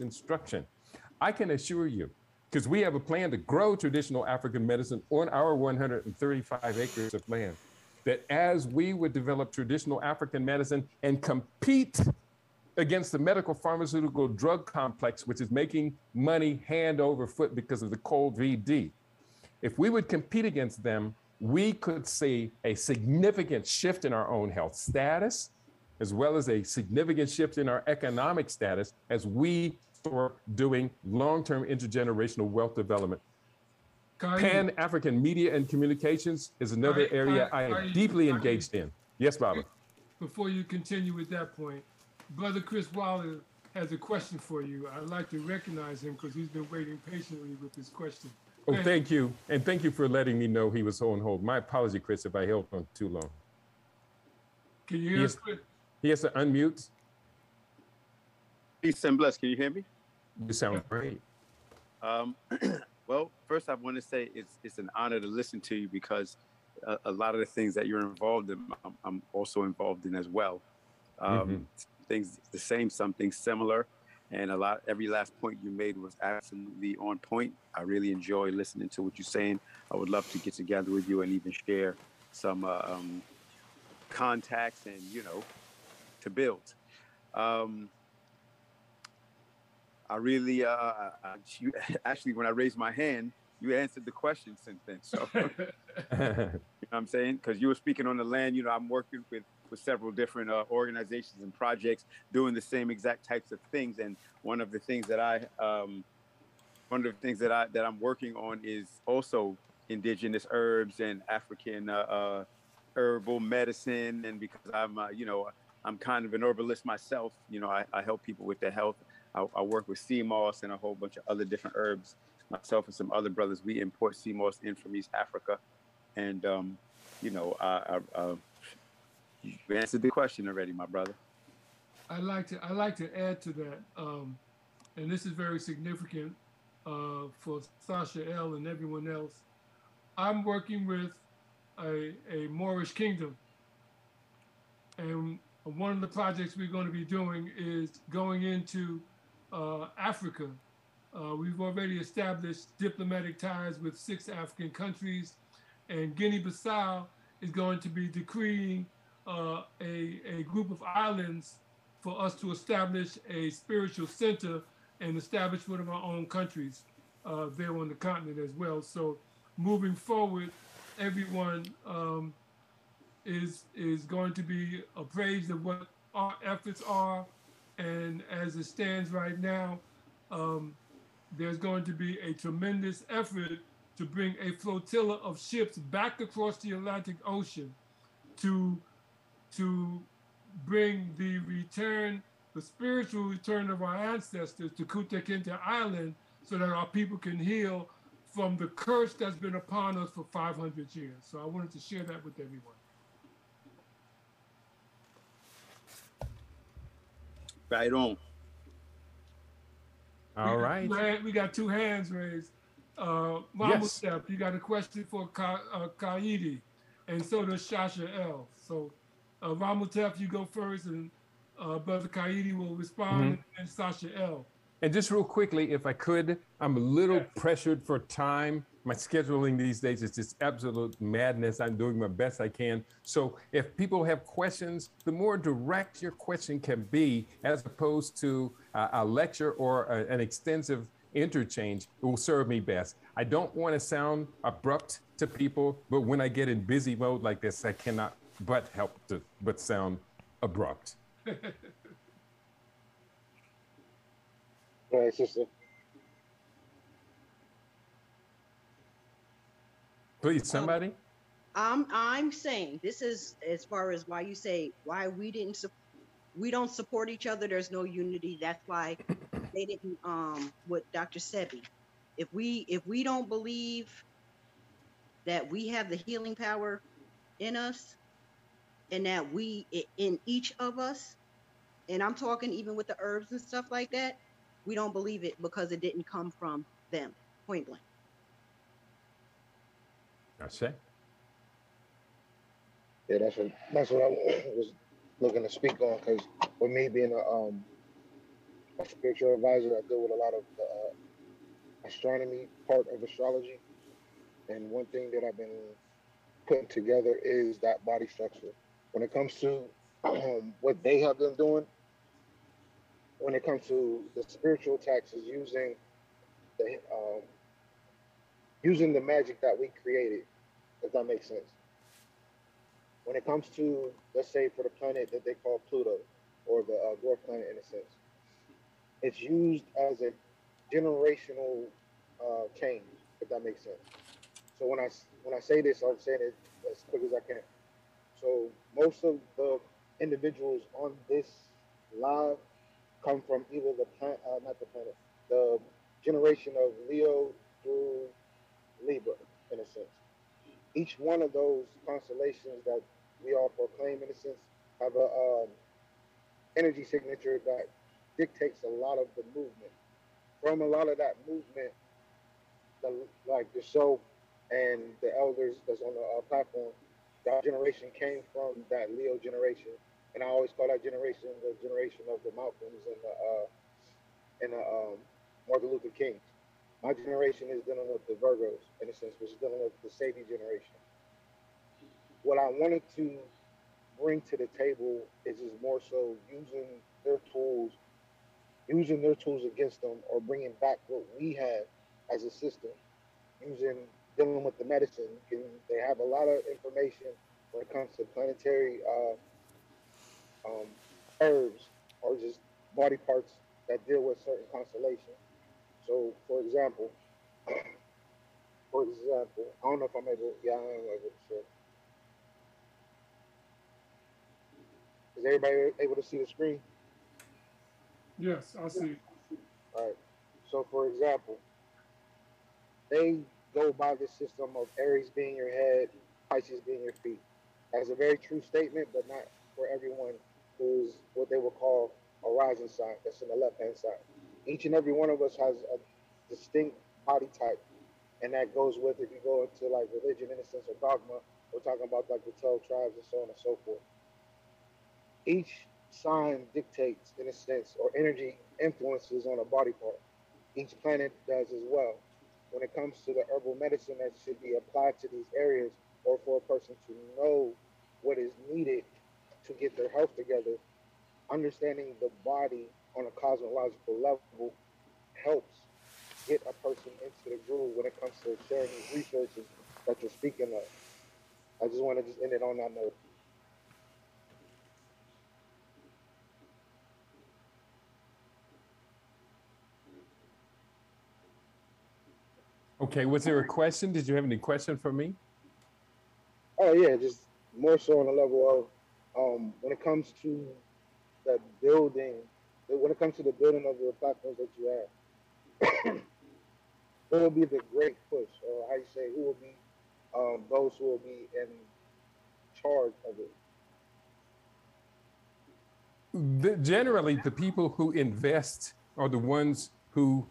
instruction. I can assure you, because we have a plan to grow traditional African medicine on our 135 acres of land, that as we would develop traditional African medicine and compete against the medical pharmaceutical drug complex, which is making money hand over foot because of the COVID, if we would compete against them, we could see a significant shift in our own health status, as well as a significant shift in our economic status as we start doing long term intergenerational wealth development. Pan African media and communications is another area I, am deeply engaged in. Yes, Baba. Before you continue with that point, Brother Chris Waller has a question for you. I'd like to recognize him because he's been waiting patiently with his question. Oh, thank you. And thank you for letting me know he was on hold. My apology, Chris, if I held on too long. Can you hear us, Chris? He has to unmute. Peace and bless. Can you hear me? You sound great. Um, well, first I want to say it's it's an honor to listen to you because a, a lot of the things that you're involved in, I'm, I'm also involved in as well. Um, mm-hmm. Things the same, something similar, and a lot. Every last point you made was absolutely on point. I really enjoy listening to what you're saying. I would love to get together with you and even share some uh, um, contacts and you know to build. Um, I really, uh, I, you, actually, when I raised my hand, you answered the question since then. So, you know what I'm saying? Because you were speaking on the land. You know, I'm working with with several different uh, organizations and projects doing the same exact types of things. And one of the things that I, um, one of the things that I that I'm working on is also indigenous herbs and African uh, uh, herbal medicine. And because I'm, uh, you know, I'm kind of an herbalist myself. You know, I, I help people with their health. I, I, work with sea moss and a whole bunch of other different herbs. Myself and some other brothers, we import sea moss in from East Africa, and um, you know, I, I, I, you answered the question already, my brother. I like to I like to add to that, um, and this is very significant uh, for Sasha L and everyone else. I'm working with a, a Moorish kingdom, and one of the projects we're going to be doing is going into Africa. Uh, we've already established diplomatic ties with six African countries, and Guinea-Bissau is going to be decreeing uh, a, a group of islands for us to establish a spiritual center and establish one of our own countries uh, there on the continent as well. So moving forward, everyone um, is is going to be appraised of what our efforts are, and as it stands right now, um, there's going to be a tremendous effort to bring a flotilla of ships back across the Atlantic Ocean to to bring the return, the spiritual return of our ancestors to Kunta Kinteh Island so that our people can heal from the curse that's been upon us for 500 years. So I wanted to share that with everyone. Right on. All we right. Got we got two hands raised. Uh, Mama yes. Step, you got a question for Ka, uh, Kaidi, and so does Shasha L. So, uh, Ramutef, you go first, and uh, Brother Kaidi will respond, mm-hmm. and Sasha L. And just real quickly, if I could, I'm a little yes. pressured for time my scheduling these days is just absolute madness. I'm doing my best I can. So if people have questions, the more direct your question can be, as opposed to uh, a lecture or a, an extensive interchange, it will serve me best. I don't want to sound abrupt to people, but when I get in busy mode like this, I cannot but help to but sound abrupt. Right, sister. Please, somebody. Um, I'm I'm saying this is as far as why you say why we didn't su- we don't support each other. There's no unity. That's why they didn't um with Dr. Sebi. If we if we don't believe that we have the healing power in us and that we in each of us and I'm talking even with the herbs and stuff like that, we don't believe it because it didn't come from them. Point blank. That's it. Yeah, that's what that's what I was looking to speak on because with me being a um a spiritual advisor. I deal with a lot of the uh, astronomy part of astrology. And one thing that I've been putting together is that body structure. When it comes to um, what they have been doing, when it comes to the spiritual taxes, using the um, using the magic that we created, if that makes sense. When it comes to, let's say, for the planet that they call Pluto, or the uh, dwarf planet in a sense, it's used as a generational uh, change, if that makes sense. So when I when I say this, I'm saying it as quick as I can. So most of the individuals on this live come from either the planet, uh, not the planet, the generation of Leo through Libra, in a sense. Each one of those constellations that we all proclaim, in a sense, have a um, energy signature that dictates a lot of the movement. From a lot of that movement, the, like the show and the elders that's on the uh, platform, that generation came from that Leo generation, and I always call that generation the generation of the Malcolms and the uh, and the um, Martin Luther Kings. My generation is dealing with the Virgos, in a sense, which is dealing with the Sebi generation. What I wanted to bring to the table is just more so using their tools, using their tools against them, or bringing back what we have as a system, using dealing with the medicine. Can, they have a lot of information when it comes to planetary uh, um, herbs or just body parts that deal with certain constellations. So, for example, for example, I don't know if I'm able. Yeah, I am able to share. Is everybody able to see the screen? Yes, I see. All right. So, for example, they go by the system of Aries being your head, Pisces being your feet. That's a very true statement, but not for everyone who's what they would call a rising sign. That's on the left hand side. Each and every one of us has a distinct body type, and that goes with if you go into like religion, in innocence, or dogma. We're talking about like the 12 tribes and so on and so forth. Each sign dictates, in a sense, or energy influences on a body part. Each planet does as well. When it comes to the herbal medicine that should be applied to these areas, or for a person to know what is needed to get their health together, understanding the body on a cosmological level helps get a person into the groove when it comes to sharing these researches that you're speaking of. I just want to just end it on that note. Okay, was there a question? Did you have any question for me? Oh yeah, just more so on the level of um, when it comes to the building, when it comes to the building of the platforms that you have, what will be the great push, or how you say, who will be um, those who will be in charge of it? The, generally, the people who invest are the ones who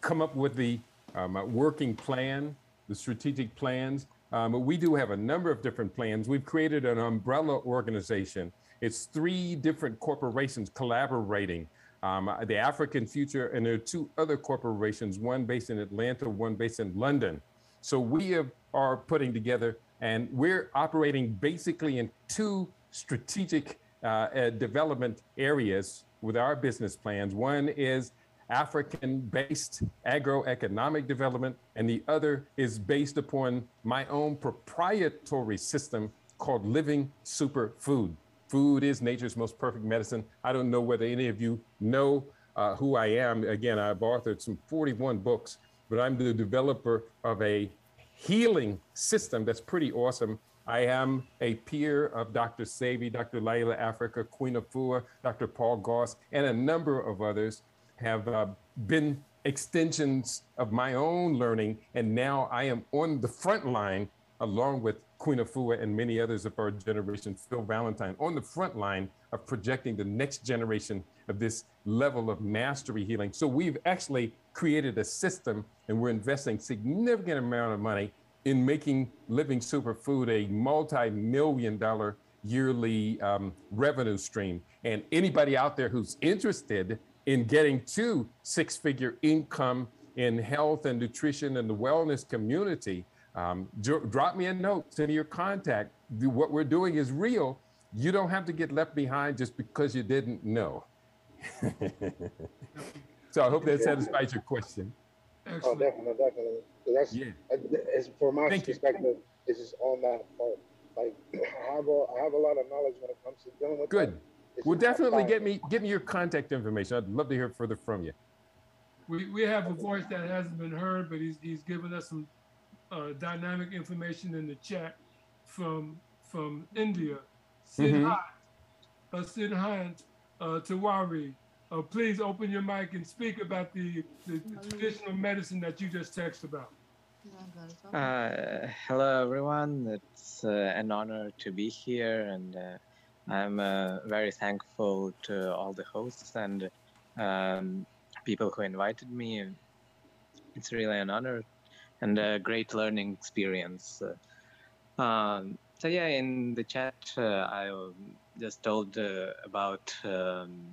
come up with the um, working plan, the strategic plans. Um, we do have a number of different plans. We've created an umbrella organization. It's three different corporations collaborating. Um, the African Future, and there are two other corporations, one based in Atlanta, one based in London. So we have, are putting together, and we're operating basically in two strategic uh, uh, development areas with our business plans. One is African based agroeconomic development, and the other is based upon my own proprietary system called Living Superfood. Food is nature's most perfect medicine. I don't know whether any of you know uh, who I am. Again, I've authored some 41 books, but I'm the developer of a healing system that's pretty awesome. I am a peer of Dr. Sebi, Dr. Llaila Afrika, Queen of Afua, Dr. Paul Goss, and a number of others have uh, been extensions of my own learning. And now I am on the front line along with Queen Afua and many others of our generation, Phil Valentine, on the front line of projecting the next generation of this level of mastery healing. So we've actually created a system and we're investing significant amount of money in making living superfood a multi-million dollar yearly um, revenue stream. And anybody out there who's interested in getting to six figure income in health and nutrition and the wellness community, um, drop me a note, send me your contact. What we're doing is real. You don't have to get left behind just because you didn't know. so I hope that satisfies your question. Oh, definitely, definitely. So that's yeah. It's for my Thank perspective. You. It's just on that part. Like I have a I have a lot of knowledge when it comes to dealing with. Good. Well, definitely get me get me your contact information. I'd love to hear further from you. We we have a voice that hasn't been heard, but he's he's given us some uh, dynamic information in the chat from from India. Sid mm-hmm. Hines, uh, Siddhant, uh, Tiwari, uh, please open your mic and speak about the, the, the traditional medicine that you just texted about. Uh, hello, everyone. It's uh, an honor to be here, and uh, I'm uh, very thankful to all the hosts and um, people who invited me. It's really an honor and a great learning experience. Um, so yeah, in the chat, uh, I just told uh, about um,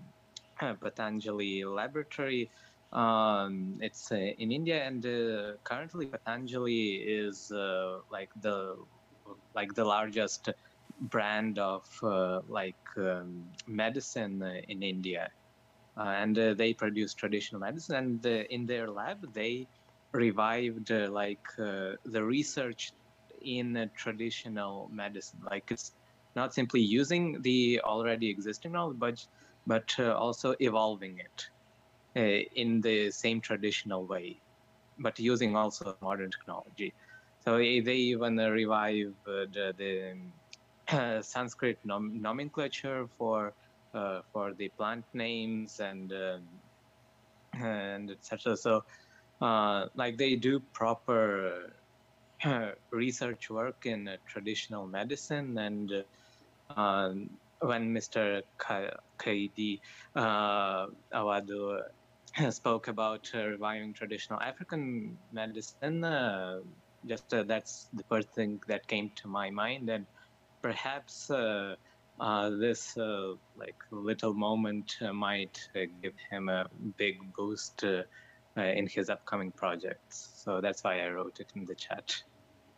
Patanjali Laboratory. Um, it's uh, in India, and uh, currently Patanjali is uh, like the like the largest brand of uh, like um, medicine in India, and they produce traditional medicine. And in their lab, they revived like the research in traditional medicine. Like it's not simply using the already existing knowledge, but but uh, also evolving it uh, in the same traditional way, but using also modern technology. So they even revived uh, the uh, Sanskrit nom- nomenclature for uh, for the plant names and um, and etc. So uh, like they do proper research work in traditional medicine and um, when Mr. Kaidi uh, Awadu spoke about uh, reviving traditional African medicine, uh, just uh, that's the first thing that came to my mind, and perhaps uh, uh, this like little moment might give him a big boost Uh, in his upcoming projects. So that's why I wrote it in the chat.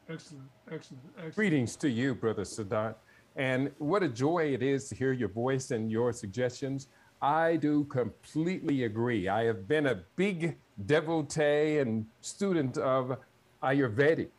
Excellent, excellent, excellent. Greetings to you, Brother Sadat. And what a joy it is to hear your voice and your suggestions. I do completely agree. I have been a big devotee and student of Ayurvedic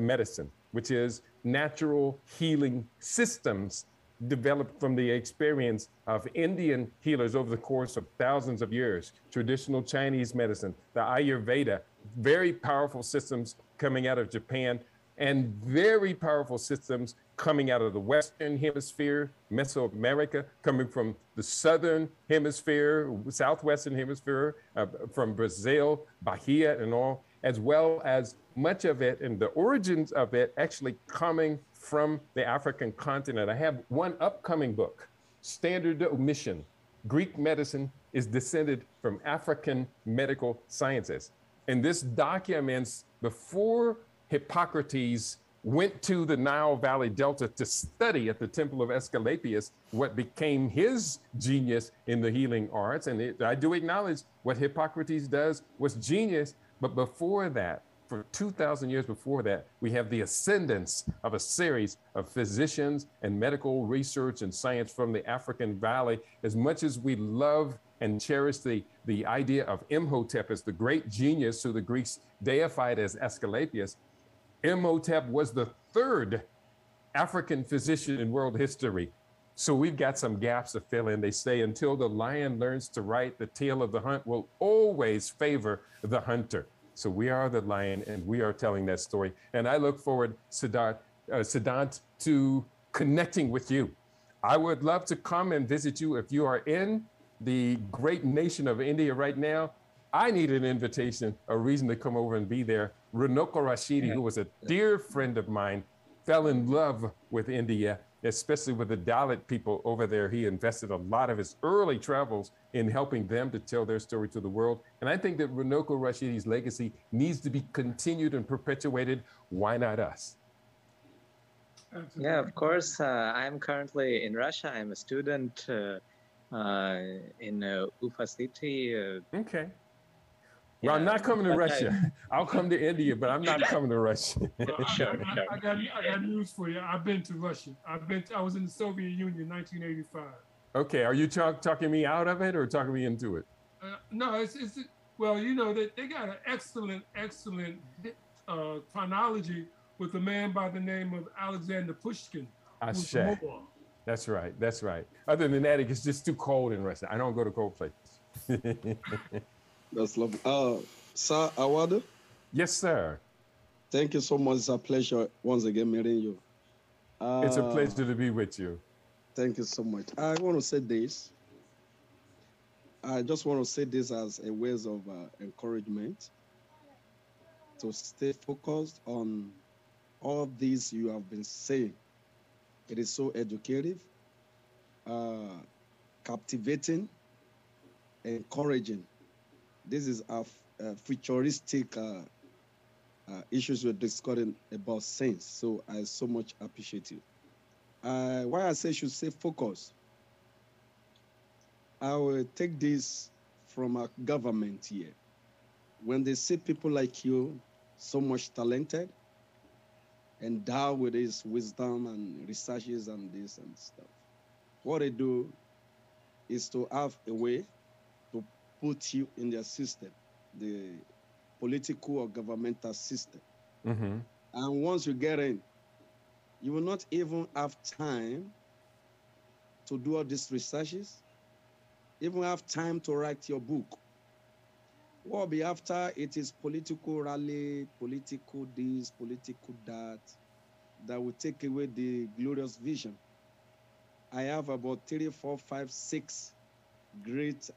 medicine, which is natural healing systems developed from the experience of Indian healers over the course of thousands of years. Traditional Chinese medicine, the Ayurveda, very powerful systems coming out of Japan, and very powerful systems coming out of the Western Hemisphere, Mesoamerica, coming from the Southern Hemisphere, Southwestern Hemisphere, uh, from Brazil, Bahia, and all, as well as much of it and the origins of it actually coming from the African continent. I have one upcoming book, Standard Omission Greek Medicine is Descended from African Medical Sciences. And this documents before Hippocrates went to the Nile Valley Delta to study at the Temple of Asclepius what became his genius in the healing arts. And it, I do acknowledge what Hippocrates does was genius. But before that, for 2,000 years before that, we have the ascendance of a series of physicians and medical research and science from the African Valley. As much as we love and cherish the, the idea of Imhotep as the great genius who the Greeks deified as Asclepius, Imhotep was the third African physician in world history. So we've got some gaps to fill in. They say until the lion learns to write, the tale of the hunt will always favor the hunter. So we are the lion and we are telling that story. And I look forward, Sadat, uh, Siddhant, to connecting with you. I would love to come and visit you if you are in the great nation of India right now. I need an invitation, a reason to come over and be there. Runoko Rashidi, who was a dear friend of mine, fell in love with India, especially with the Dalit people over there. He invested a lot of his early travels in helping them to tell their story to the world. And I think that Runoko Rashidi's legacy needs to be continued and perpetuated. Why not us? Yeah, of course. Uh, I'm currently in Russia. I'm a student. Uh, uh, in uh, Ufa City. Uh, okay. Well, I'm not coming to Russia. I, will come to India, but I'm not coming to Russia. sure, I, sure. I, got, I got news for you. I've been to Russia. I've been. To, I was in the Soviet Union in 1985. Okay, are you talk, talking me out of it or talking me into it? Uh, no, it's, it's well, you know, they, they got an excellent, excellent uh, chronology with a man by the name of Alexander Pushkin. Ashe. That's right. That's right. Other than that, it's just too cold in Russia. I don't go to cold places. That's lovely. Uh, sir Awadu? Yes, sir. Thank you so much. It's a pleasure once again meeting you. Uh, it's a uh, pleasure to be with you. Thank you so much. I want to say this. I just want to say this as a ways of uh, encouragement to stay focused on all these you have been saying. It is so educative, uh, captivating, encouraging. This is a, futuristic uh, uh, issues we're discussing about sense. So I so much appreciate you. Uh, why I say should say focus. I will take this from our government here. When they see people like you, so much talented, endowed with this wisdom and researches and this and stuff, what they do is to have a way put you in their system, the political or governmental system. Mm-hmm. And once you get in, you will not even have time to do all these researches, even have time to write your book. What will be after it is political rally, political this, political that, that will take away the glorious vision. I have about three, four, five, six great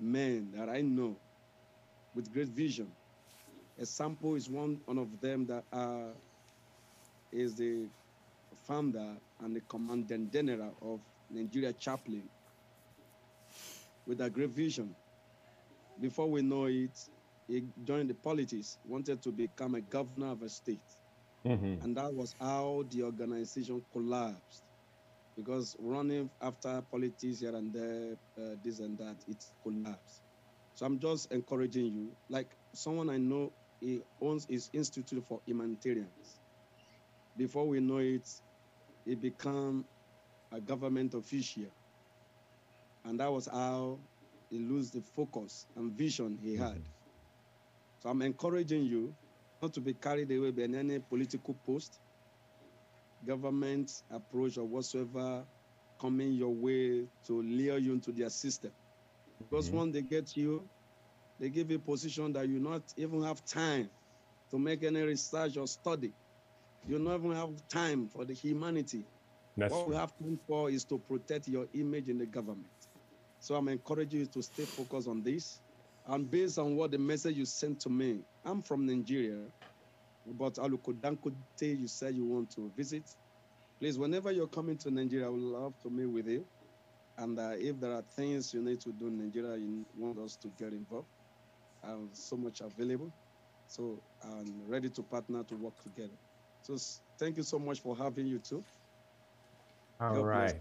men that I know with great vision. A sample is one, one of them that uh, is the founder and the commandant general of Nigeria chaplain with a great vision. Before we know it, he joined the politics, wanted to become a governor of a state. Mm-hmm. And that was how the organization collapsed. Because running after politics here and there, uh, this and that, it collapsed. So I'm just encouraging you. Like someone I know, he owns his Institute for Humanitarians. Before we know it, he became a government official. And that was how he lose the focus and vision he had. Mm-hmm. So I'm encouraging you not to be carried away by any political post, government approach, or whatsoever coming your way to lure you into their system. Because mm-hmm. when they get you, they give you a position that you not even have time to make any research or study. You don't even have time for the humanity. That's what we have time for is to protect your image in the government. So I'm encouraging you to stay focused on this. And based on what the message you sent to me, I'm from Nigeria, but Aluko Dankote, you said you want to visit. Please, whenever you're coming to Nigeria, I would love to meet with you. And uh, if there are things you need to do in Nigeria, you want us to get involved, I'm so much available. So I'm ready to partner to work together. So thank you so much for having you too. All God right.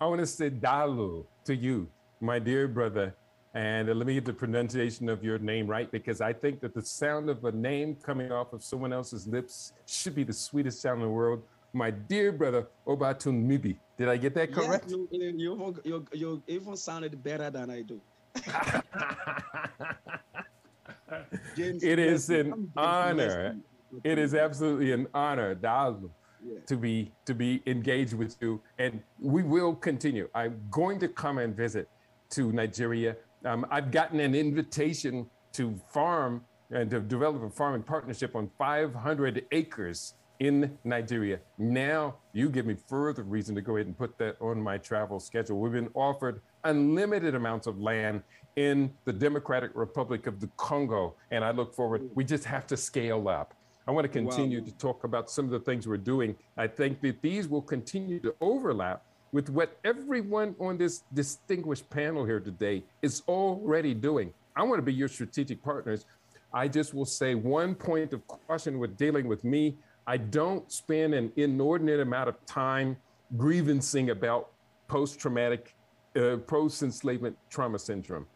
I want to say dalu to you, my dear brother. And let me get the pronunciation of your name right because I think that the sound of a name coming off of someone else's lips should be the sweetest sound in the world. My dear brother, Obatun Mibi. Did I get that correct? Yes, you, you, you, you even sounded better than I do. James, it is an honor. It is absolutely an honor, Dalu, yeah. to be to be engaged with you, and we will continue. I'm going to come and visit to Nigeria. Um, I've gotten an invitation to farm and to develop a farming partnership on 500 acres in Nigeria. Now you give me further reason to go ahead and put that on my travel schedule. We've been offered unlimited amounts of land in the Democratic Republic of the Congo, and I look forward. We just have to scale up. I want to continue wow. to talk about some of the things we're doing. I think that these will continue to overlap with what everyone on this distinguished panel here today is already doing. I want to be your strategic partners. I just will say one point of caution with dealing with me. I don't spend an inordinate amount of time grievancing about post traumatic uh, post-enslavement trauma syndrome.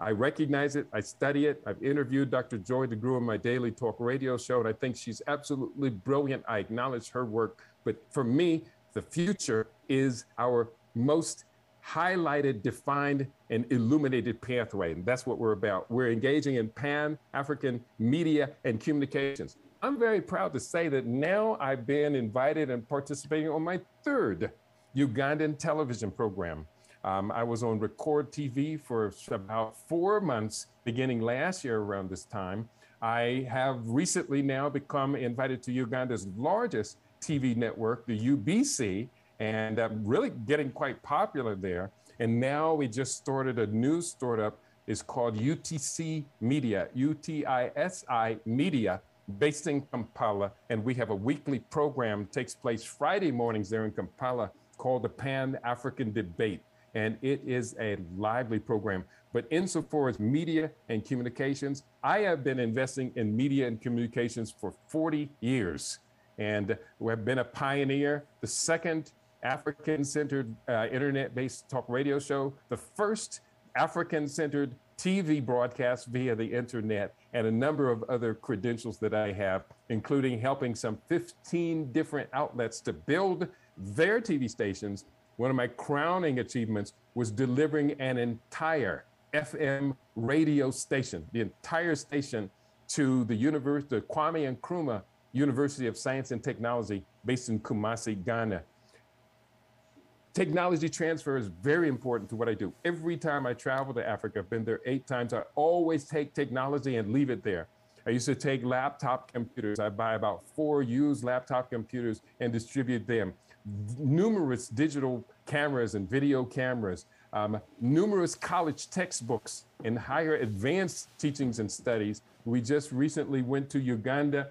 I recognize it. I study it. I've interviewed Dr. Joy DeGruy on my daily talk radio show, and I think she's absolutely brilliant. I acknowledge her work. But for me, the future is our most highlighted, defined, and illuminated pathway. And that's what we're about. We're engaging in Pan African media and communications. I'm very proud to say that now I've been invited and participating on my third Ugandan television program. Um, I was on Record TV for about four months beginning last year around this time. I have recently now become invited to Uganda's largest TV network, the UBC, and I'm really getting quite popular there. And now we just started a new startup. It's called UTC Media, U-T-I-S-I Media, based in Kampala. And we have a weekly program takes place Friday mornings there in Kampala called the Pan African Debate and it is a lively program. But insofar as media and communications, I have been investing in media and communications for 40 years. And we have been a pioneer, the second African centered uh, internet based talk radio show, the first African centered TV broadcast via the internet, and a number of other credentials that I have, including helping some 15 different outlets to build their TV stations one of my crowning achievements was delivering an entire FM radio station, the entire station to the university, the Kwame Nkrumah University of Science and Technology based in Kumasi, Ghana. Technology transfer is very important to what I do. Every time I travel to Africa, I've been there eight times, I always take technology and leave it there. I used to take laptop computers. I buy about four used laptop computers and distribute them numerous digital cameras and video cameras, um, numerous college textbooks and higher advanced teachings and studies. We just recently went to Uganda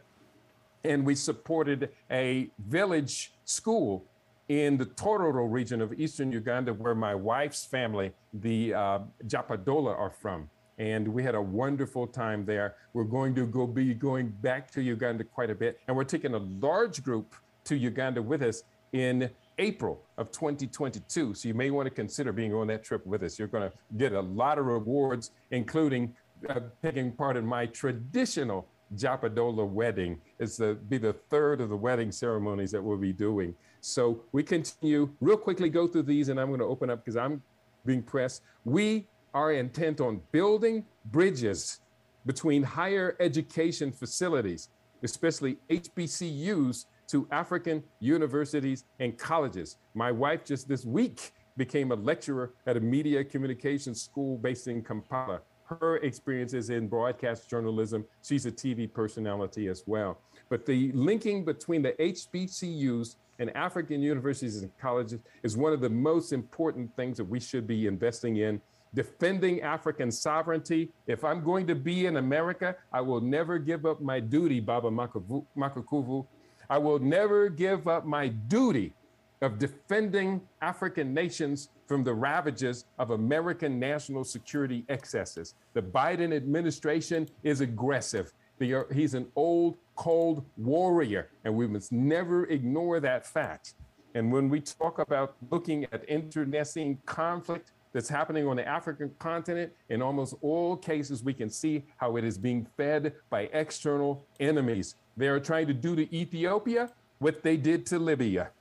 and we supported a village school in the Tororo region of eastern Uganda, where my wife's family, the uh, Japadola, are from. And we had a wonderful time there. We're going to go be going back to Uganda quite a bit, and we're taking a large group to Uganda with us in April of 2022. So you may want to consider being on that trip with us. You're going to get a lot of rewards, including uh, taking part in my traditional Japadola wedding. It's the, be the third of the wedding ceremonies that we'll be doing. So we continue real quickly go through these and I'm going to open up because I'm being pressed. We are intent on building bridges between higher education facilities, especially HBCUs to African universities and colleges. My wife just this week became a lecturer at a media communications school based in Kampala. Her experiences in broadcast journalism, she's a TV personality as well. But the linking between the HBCUs and African universities and colleges is one of the most important things that we should be investing in. Defending African sovereignty. If I'm going to be in America, I will never give up my duty, Baba Makakuvu, I will never give up my duty of defending African nations from the ravages of American national security excesses. The Biden administration is aggressive. He's an old, cold warrior, and we must never ignore that fact. And when we talk about looking at internecine conflict that's happening on the African continent, in almost all cases, we can see how it is being fed by external enemies they are trying to do to Ethiopia what they did to Libya.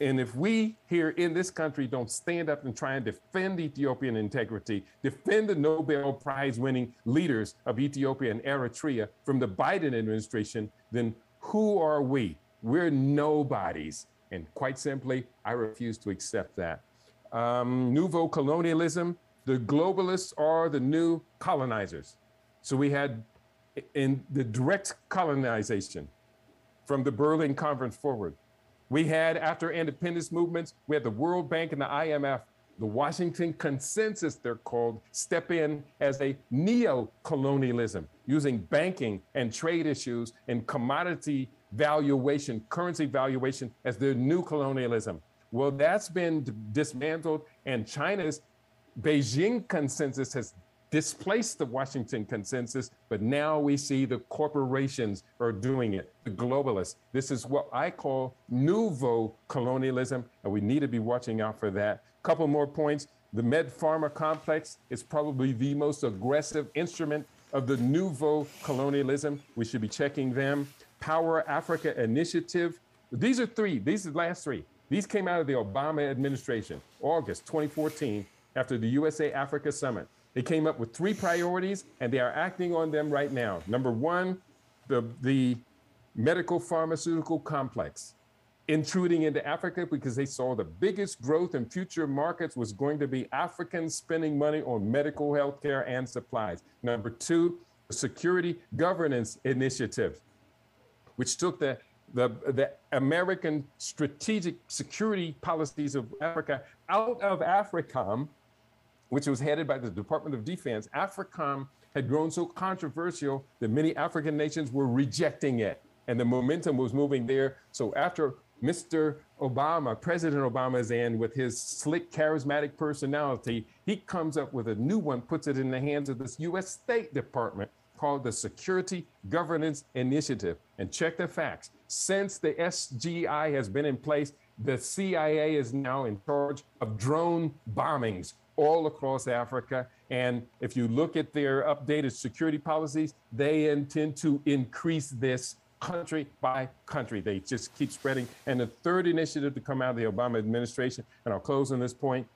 And if we here in this country don't stand up and try and defend Ethiopian integrity, defend the Nobel Prize winning leaders of Ethiopia and Eritrea from the Biden administration, then who are we? We're nobodies. And quite simply, I refuse to accept that. Um, nouveau colonialism, the globalists are the new colonizers. So we had in the direct colonization from the Berlin Conference forward. We had, after independence movements, we had the World Bank and the IMF, the Washington Consensus, they're called, step in as a neo colonialism, using banking and trade issues and commodity valuation, currency valuation as their new colonialism. Well, that's been dismantled, and China's Beijing consensus has displaced the Washington consensus, but now we see the corporations are doing it, the globalists. This is what I call nouveau colonialism, and we need to be watching out for that. Couple more points. The Med Pharma complex is probably the most aggressive instrument of the nouveau colonialism. We should be checking them. Power Africa Initiative. These are three. These are the last three. These came out of the Obama administration, August 2014, after the USA Africa Summit. They came up with three priorities and they are acting on them right now. Number one, the, the medical pharmaceutical complex intruding into Africa because they saw the biggest growth in future markets was going to be Africans spending money on medical health care and supplies. Number two, the Security Governance Initiative, which took the, the, the American strategic security policies of Africa out of AFRICOM, which was headed by the Department of Defense. AFRICOM had grown so controversial that many African nations were rejecting it and the momentum was moving there. So after Mr. Obama, President Obama in with his slick, charismatic personality. He comes up with a new one, puts it in the hands of this US State Department called the Security Governance Initiative. And check the facts. Since the SGI has been in place, the CIA is now in charge of drone bombings all across Africa. And if you look at their updated security policies, they intend to increase this country by country. They just keep spreading. And the third initiative to come out of the Obama administration, and I'll close on this point,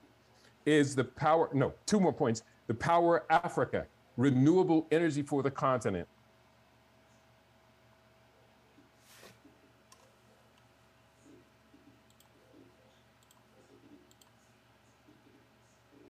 is the power, no, two more points. The Power Africa, renewable energy for the continent.